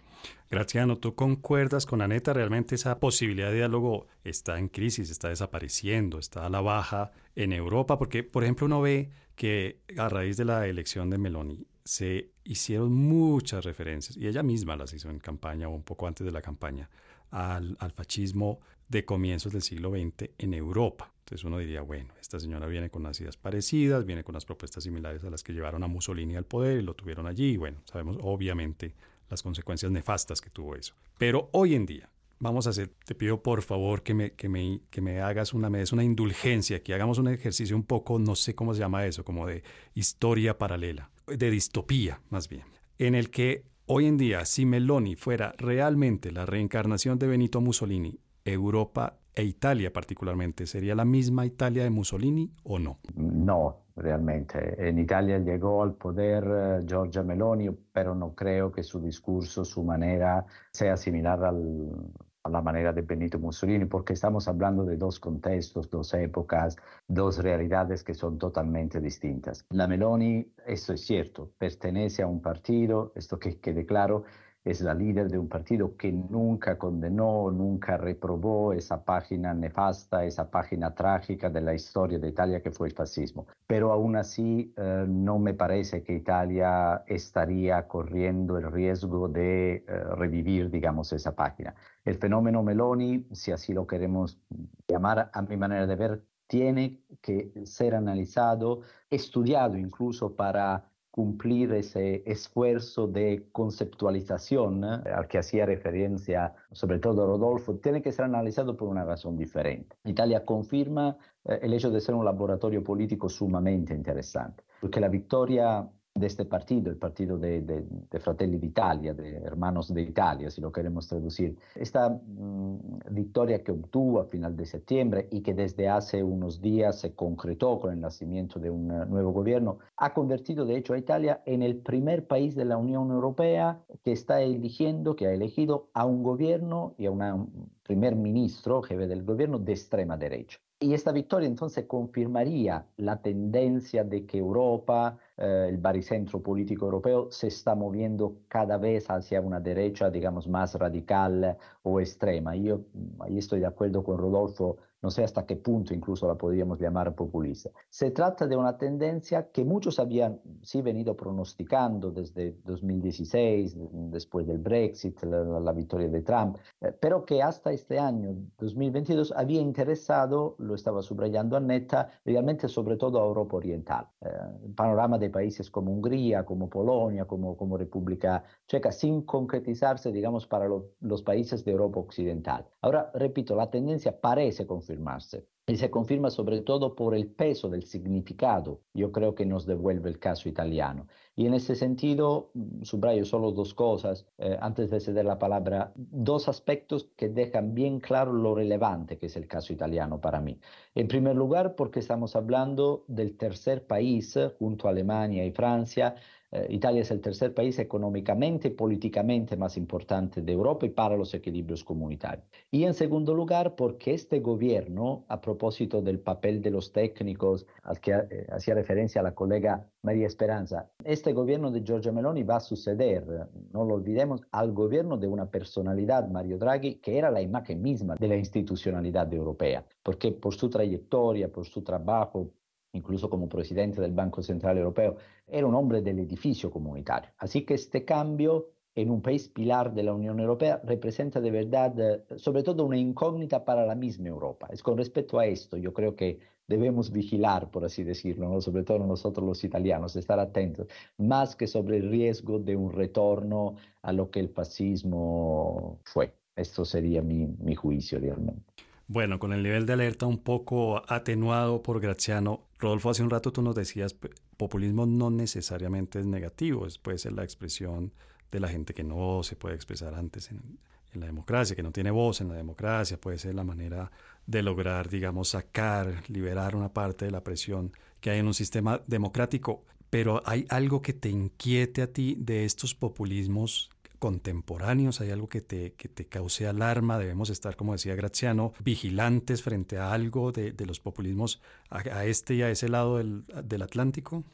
Graciano, ¿tú concuerdas con Aneta? Realmente esa posibilidad de diálogo está en crisis, está desapareciendo, está a la baja en Europa, porque, por ejemplo, uno ve que a raíz de la elección de Meloni se hicieron muchas referencias, y ella misma las hizo en campaña o un poco antes de la campaña, al, al fascismo de comienzos del siglo XX en Europa. Entonces uno diría, bueno, esta señora viene con unas ideas parecidas, viene con unas propuestas similares a las que llevaron a Mussolini al poder y lo tuvieron allí. Y bueno, sabemos obviamente las consecuencias nefastas que tuvo eso. Pero hoy en día, vamos a hacer, te pido por favor que me, que me, que me hagas una, me des una indulgencia, que hagamos un ejercicio un poco, no sé cómo se llama eso, como de historia paralela, de distopía más bien, en el que hoy en día, si Meloni fuera realmente la reencarnación de Benito Mussolini, Europa e Italia particularmente, ¿sería la misma Italia de Mussolini o no? No, realmente. En Italia llegó al poder uh, Giorgia Meloni, pero no creo que su discurso, su manera sea similar a la manera de Benito Mussolini, porque estamos hablando de dos contextos, dos épocas, dos realidades que son totalmente distintas. La Meloni, esto es cierto, pertenece a un partido, esto que quede claro, es la líder de un partido que nunca condenó, nunca reprobó esa página nefasta, esa página trágica de la historia de Italia que fue el fascismo. Pero aún así eh, no me parece que Italia estaría corriendo el riesgo de eh, revivir, digamos, esa página. El fenómeno Meloni, si así lo queremos llamar, a mi manera de ver, tiene que ser analizado, estudiado incluso para cumplir ese esfuerzo de conceptualización eh, al que hacía referencia sobre todo Rodolfo, tiene que ser analizado por una razón diferente. Italia confirma eh, el hecho de ser un laboratorio político sumamente interesante, porque la victoria de este partido, el partido de, de, de Fratelli d'Italia, de Hermanos de Italia, si lo queremos traducir. Esta mmm, victoria que obtuvo a final de septiembre y que desde hace unos días se concretó con el nacimiento de un nuevo gobierno, ha convertido de hecho a Italia en el primer país de la Unión Europea que está eligiendo, que ha elegido a un gobierno y a un primer ministro, jefe del gobierno, de extrema derecha. Y esta victoria entonces confirmaría la tendencia de que Europa, eh, el baricentro político europeo, se está moviendo cada vez hacia una derecha, digamos, más radical o extrema. Yo ahí estoy de acuerdo con Rodolfo no sé hasta qué punto incluso la podríamos llamar populista. Se trata de una tendencia que muchos habían sí venido pronosticando desde 2016, después del Brexit, la, victoria de Trump, eh, pero que hasta este año 2022 había interesado, lo estaba subrayando Annetta, realmente sobre todo a Europa Oriental. Eh, panorama de países como Hungría, como Polonia, como, como República Checa, sin concretizarse, digamos, para lo, los países de Europa Occidental. Ahora, repito, la tendencia parece confirmar Y se confirma sobre todo por el peso del significado, yo creo que nos devuelve el caso italiano. Y en ese sentido, mm, subrayo solo dos cosas, eh, antes de ceder la palabra, dos aspectos que dejan bien claro lo relevante que es el caso italiano para mí. En primer lugar, porque estamos hablando del tercer país, junto a Alemania y Francia, eh, Italia es el tercer país económicamente y políticamente más importante de Europa y para los equilibrios comunitarios. Y en segundo lugar, porque este gobierno, a propósito del papel de los técnicos al que eh, hacía referencia la colega María Esperanza, este gobierno de Giorgia Meloni va a suceder, no lo olvidemos, al gobierno de una personalidad, Mario Draghi, que era la imagen misma de la institucionalidad europea, porque por su trayectoria, por su trabajo, incluso como presidente del Banco Central Europeo, era un hombre del edificio comunitario. Así que este cambio en un país pilar de la Unión Europea representa de verdad, eh, sobre todo, una incógnita para la misma Europa. Es con respecto a esto, yo creo que debemos vigilar, por así decirlo, sobre todo nosotros los italianos, estar atentos, más que sobre el riesgo de un retorno a lo que el fascismo fue. Esto sería mi, mi juicio realmente. Bueno, con el nivel de alerta un poco atenuado por Graziano, Rodolfo, hace un rato tú nos decías, populismo no necesariamente es negativo, puede ser la expresión de la gente que no se puede expresar antes en, en, la democracia, que no tiene voz en la democracia, puede ser la manera de lograr, digamos, sacar, liberar una parte de la presión que hay en un sistema democrático. Pero hay algo que te inquiete a ti de estos populismos contemporáneos, hay algo que te, que te cause alarma, debemos estar, como decía Graziano, vigilantes frente a algo de, de los populismos a, este y a ese lado del, del Atlántico?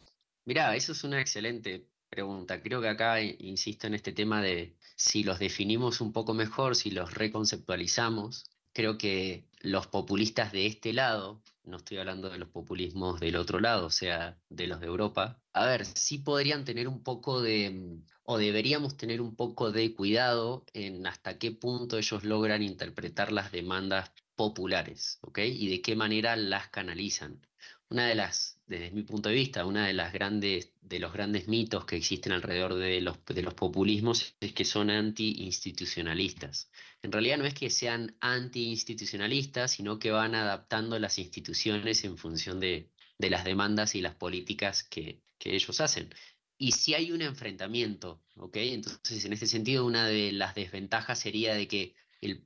Mira, eso es una excelente pregunta. Creo que acá insisto en este tema de si los definimos un poco mejor, si los reconceptualizamos, creo que los populistas de este lado, no estoy hablando de los populismos del otro lado, o sea, de los de Europa, a ver, sí podrían tener un poco de, o deberíamos tener un poco de cuidado en hasta qué punto ellos logran interpretar las demandas populares, ¿ok? Y de qué manera las canalizan. Una de las, desde mi punto de vista, una de las grandes, de los grandes mitos que existen alrededor de los, populismos es que son anti-institucionalistas. En realidad no es que sean anti-institucionalistas, sino que van adaptando las instituciones en función de, las demandas y las políticas que ellos hacen. Y si hay un enfrentamiento, ¿ok? Entonces, en este sentido, una de las desventajas sería de que,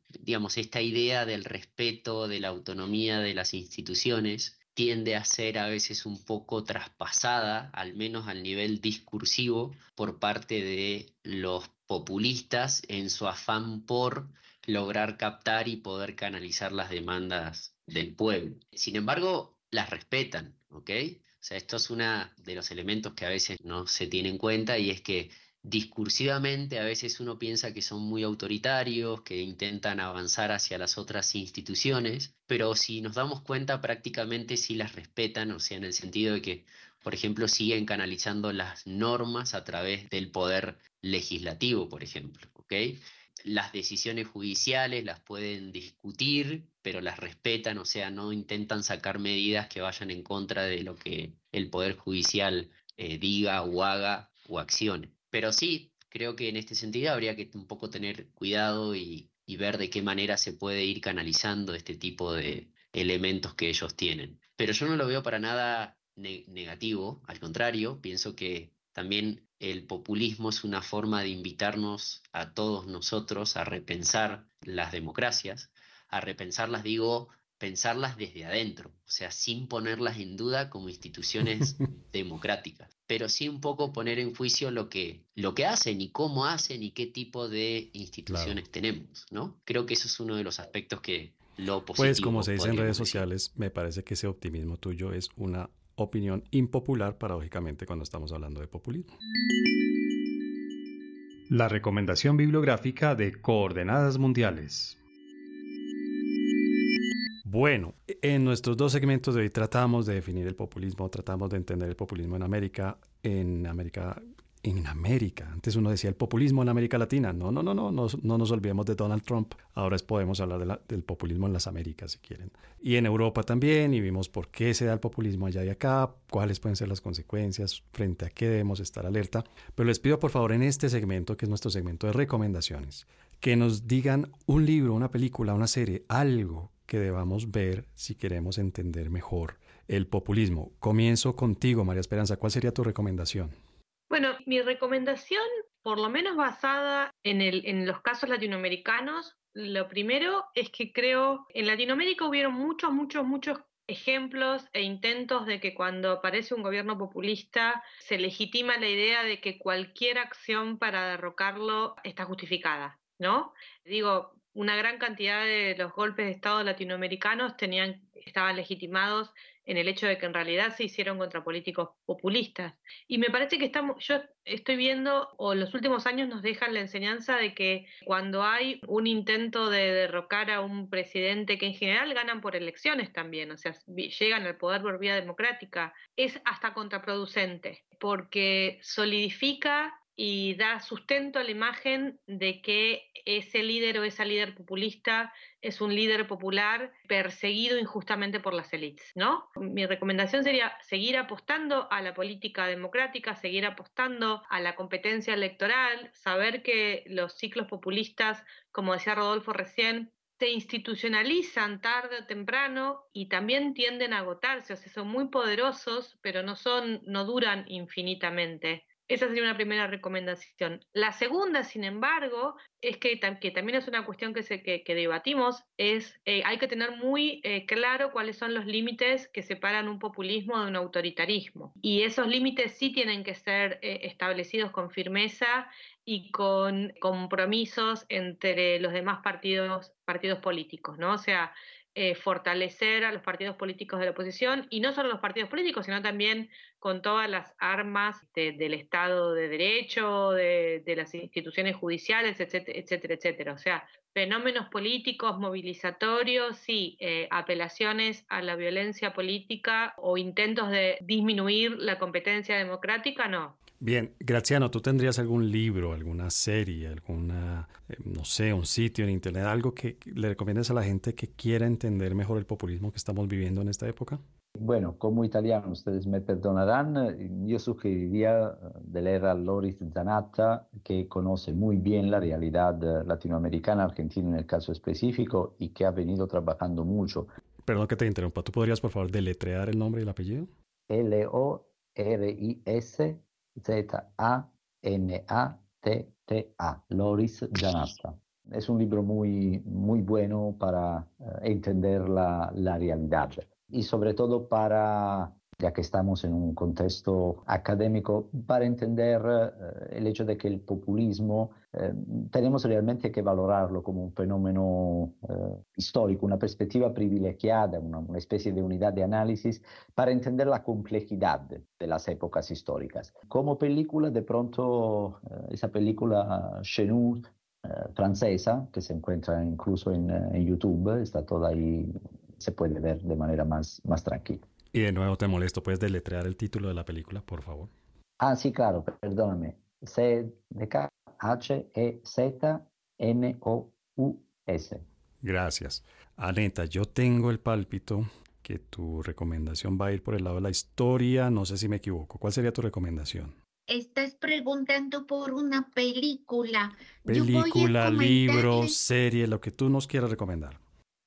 digamos, esta idea del respeto, de la autonomía de las instituciones, tiende a ser a veces un poco traspasada, al menos al nivel discursivo, por parte de los populistas en su afán por lograr captar y poder canalizar las demandas del pueblo. Sin embargo, las respetan, ¿ok? O sea, esto es uno de los elementos que a veces no se tiene en cuenta y es que discursivamente a veces uno piensa que son muy autoritarios, que intentan avanzar hacia las otras instituciones, pero si nos damos cuenta prácticamente sí las respetan, o sea, en el sentido de que, por ejemplo, siguen canalizando las normas a través del poder legislativo, por ejemplo, ¿ok? Las decisiones judiciales las pueden discutir, pero las respetan, o sea, no intentan sacar medidas que vayan en contra de lo que el Poder Judicial eh, diga o haga o accione. Pero sí, creo que en este sentido habría que un poco tener cuidado y, ver de qué manera se puede ir canalizando este tipo de elementos que ellos tienen. Pero yo no lo veo para nada negativo, al contrario, pienso que también el populismo es una forma de invitarnos a todos nosotros a repensar las democracias, a repensarlas, digo, pensarlas desde adentro, o sea, sin ponerlas en duda como instituciones democráticas, pero sí un poco poner en juicio lo que, lo que hacen y cómo hacen y qué tipo de instituciones tenemos, ¿no? Creo que eso es uno de los aspectos que lo positivo. Pues como se dice en redes sociales, me parece que ese optimismo tuyo es una opinión impopular, paradójicamente, cuando estamos hablando de populismo. La recomendación bibliográfica de Coordenadas Mundiales. Bueno, en nuestros dos segmentos de hoy tratamos de definir el populismo, tratamos de entender el populismo en América, en América, en América. Antes uno decía el populismo en América Latina. No, no, no, no, no, no nos olvidemos de Donald Trump. Ahora podemos hablar del populismo en las Américas, si quieren. Y en Europa también, y vimos por qué se da el populismo allá y acá, cuáles pueden ser las consecuencias, frente a qué debemos estar alerta. Pero les pido por favor en este segmento, que es nuestro segmento de recomendaciones, que nos digan un libro, una película, una serie, algo que debamos ver si queremos entender mejor el populismo. Comienzo contigo, María Esperanza. ¿Cuál sería tu recomendación? Bueno, mi recomendación, por lo menos basada en, el, en los casos latinoamericanos, lo primero es que creo, en Latinoamérica hubieron muchos, muchos, muchos ejemplos e intentos de que cuando aparece un gobierno populista se legitima la idea de que cualquier acción para derrocarlo está justificada, ¿no? Digo, una gran cantidad de los golpes de Estado latinoamericanos tenían, estaban legitimados en el hecho de que en realidad se hicieron contra políticos populistas. Y me parece que estamos, yo estoy viendo, o los últimos años nos dejan la enseñanza de que cuando hay un intento de derrocar a un presidente que en general ganan por elecciones también, o sea, llegan al poder por vía democrática, es hasta contraproducente, porque solidifica y da sustento a la imagen de que ese líder o esa líder populista es un líder popular perseguido injustamente por las élites, ¿no? Mi recomendación sería seguir apostando a la política democrática, seguir apostando a la competencia electoral, saber que los ciclos populistas, como decía Rodolfo recién, se institucionalizan tarde o temprano y también tienden a agotarse, o sea, son muy poderosos, pero no son no duran infinitamente. Esa sería una primera recomendación. La segunda, sin embargo, es que, también es una cuestión que, debatimos, es eh, hay que tener muy eh, claro cuáles son los límites que separan un populismo de un autoritarismo. Y esos límites sí tienen que ser eh, establecidos con firmeza y con compromisos entre los demás partidos, partidos políticos, ¿no? O sea, eh, fortalecer a los partidos políticos de la oposición y no solo los partidos políticos, sino también con todas las armas del Estado de Derecho, de, las instituciones judiciales, etcétera, etcétera, etcétera. O sea, fenómenos políticos, movilizatorios, sí, eh, apelaciones a la violencia política o intentos de disminuir la competencia democrática, no. Bien, Graciano, ¿tú tendrías algún libro, alguna serie, alguna, eh, no sé, un sitio en Internet, algo que le recomiendas a la gente que quiera entender mejor el populismo que estamos viviendo en esta época? Bueno, como italiano, ustedes me perdonarán, yo sugeriría eh, de leer a Loris Zanatta, que conoce muy bien la realidad eh, latinoamericana, argentina en el caso específico, y que ha venido trabajando mucho. Perdón que te interrumpa, ¿tú podrías por favor deletrear el nombre y el apellido? L-O-R-I-S Z-A-N-A-T-T-A, Loris Gianatta. Es un libro muy, muy bueno para eh, entender la, la, realidad y sobre todo para ya que estamos en un contexto académico, para entender eh, el hecho de que el populismo eh, tenemos realmente que valorarlo como un fenómeno eh, histórico, una perspectiva privilegiada, una, una, especie de unidad de análisis para entender la complejidad de las épocas históricas. Como película, de pronto, esa película Chenou, francesa, que se encuentra incluso en, en YouTube, está toda ahí, se puede ver de manera más, más tranquila. Y de nuevo te molesto, ¿puedes deletrear el título de la película, por favor? Ah, sí, claro, perdóname. C de K H E Z N O U S. Gracias. Aneta, yo tengo el pálpito que tu recomendación va a ir por el lado de la historia, no sé si me equivoco. ¿Cuál sería tu recomendación? Estás preguntando por una película. Película, libro, serie, lo que tú nos quieras recomendar.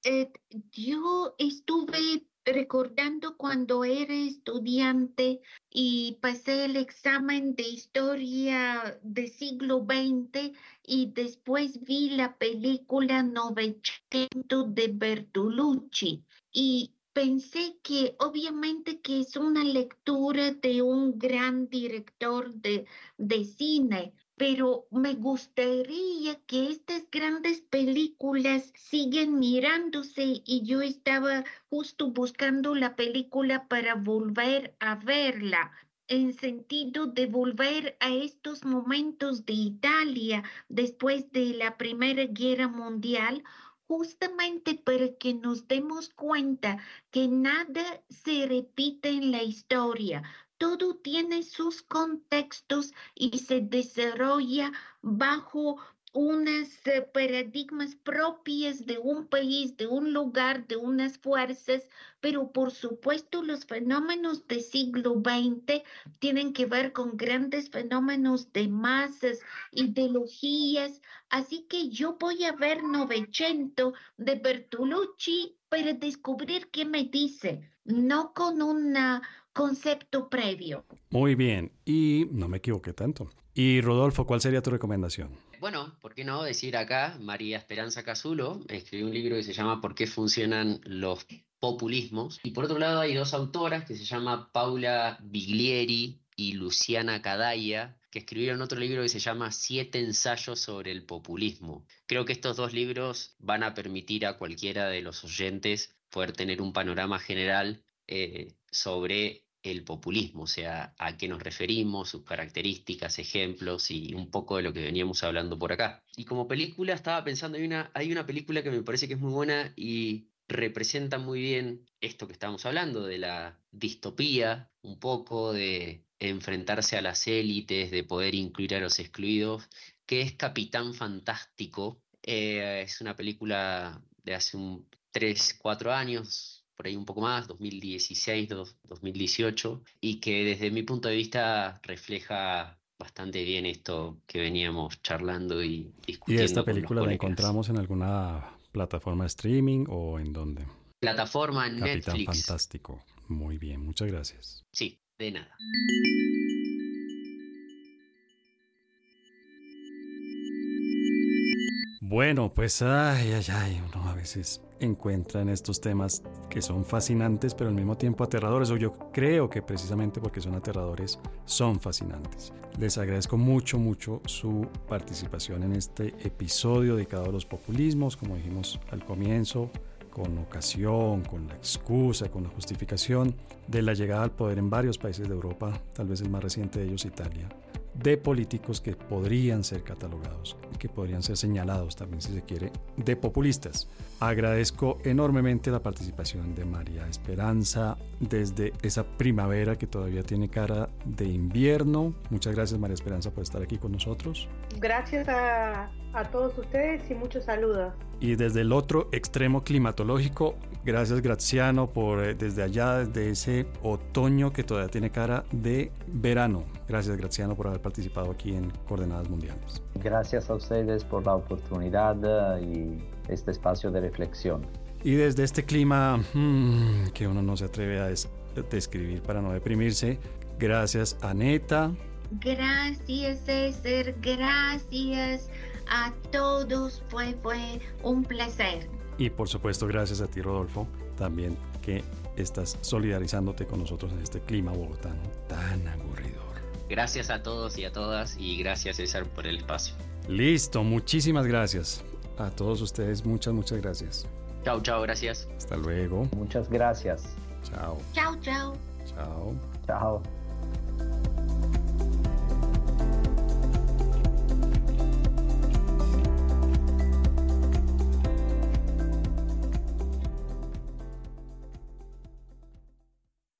Eh, yo estuve recordando cuando era estudiante y pasé el examen de historia del siglo XX y después vi la película Novecento de Bertolucci y pensé que obviamente que es una lectura de un gran director de, de cine, pero me gustaría que estas grandes películas siguen mirándose y yo estaba justo buscando la película para volver a verla en sentido de volver a estos momentos de Italia después de la Primera Guerra Mundial, justamente para que nos demos cuenta que nada se repite en la historia, todo tiene sus contextos y se desarrolla bajo unas eh, paradigmas propias de un país, de un lugar, de unas fuerzas, pero por supuesto los fenómenos del siglo XX tienen que ver con grandes fenómenos de masas, ideologías, así que yo voy a ver Novecento de Bertolucci para descubrir qué me dice, no con una concepto previo. Muy bien, y no me equivoqué tanto. Y Rodolfo, ¿cuál sería tu recomendación? Bueno, ¿por qué no decir acá? María Esperanza Casulo escribió un libro que se llama ¿Por qué funcionan los populismos? Y por otro lado hay dos autoras que se llama Paula Biglieri y Luciana Cadaya, que escribieron otro libro que se llama Siete ensayos sobre el populismo. Creo que estos dos libros van a permitir a cualquiera de los oyentes poder tener un panorama general eh, sobre el populismo, o sea, a qué nos referimos, sus características, ejemplos y un poco de lo que veníamos hablando por acá. Y como película estaba pensando, hay una, hay una película que me parece que es muy buena y representa muy bien esto que estamos hablando, de la distopía, un poco de enfrentarse a las élites, de poder incluir a los excluidos, que es Capitán Fantástico. Eh, es una película de hace un 3, 4 años, por ahí un poco más, 2016, 2018, y que desde mi punto de vista refleja bastante bien esto que veníamos charlando y discutiendo. ¿Y esta película la encontramos en alguna plataforma de streaming o en dónde? Plataforma Capitán Netflix. Fantástico. Muy bien, muchas gracias. Sí, de nada. Bueno, pues ay, ay, ay, uno a veces encuentra en estos temas que son fascinantes, pero al mismo tiempo aterradores, o yo creo que precisamente porque son aterradores, son fascinantes. Les agradezco mucho, mucho su participación en este episodio dedicado a los populismos, como dijimos al comienzo, con ocasión, con la excusa, con la justificación de la llegada al poder en varios países de Europa, tal vez el más reciente de ellos Italia, de políticos que podrían ser catalogados, que podrían ser señalados también si se quiere, de populistas. Agradezco enormemente la participación de María Esperanza desde esa primavera que todavía tiene cara de invierno. Muchas gracias María Esperanza por estar aquí con nosotros. Gracias a, a todos ustedes y muchos saludos. Y desde el otro extremo climatológico, gracias Graziano por eh, desde allá, desde ese otoño que todavía tiene cara de verano. Gracias Graziano por haber participado aquí en Coordenadas Mundiales. Gracias a ustedes por la oportunidad eh, y este espacio de reflexión. Y desde este clima mmm, que uno no se atreve a des describir para no deprimirse, gracias Aneta. Gracias César, gracias a todos, fue, fue un placer. Y por supuesto gracias a ti Rodolfo, también que estás solidarizándote con nosotros en este clima bogotano tan aburridor. Gracias a todos y a todas y gracias César por el espacio. Listo, muchísimas gracias. A todos ustedes, muchas, muchas gracias. Chao, chao, gracias. Hasta luego. Muchas gracias. Chao. Chao, chao. Chao. Chao.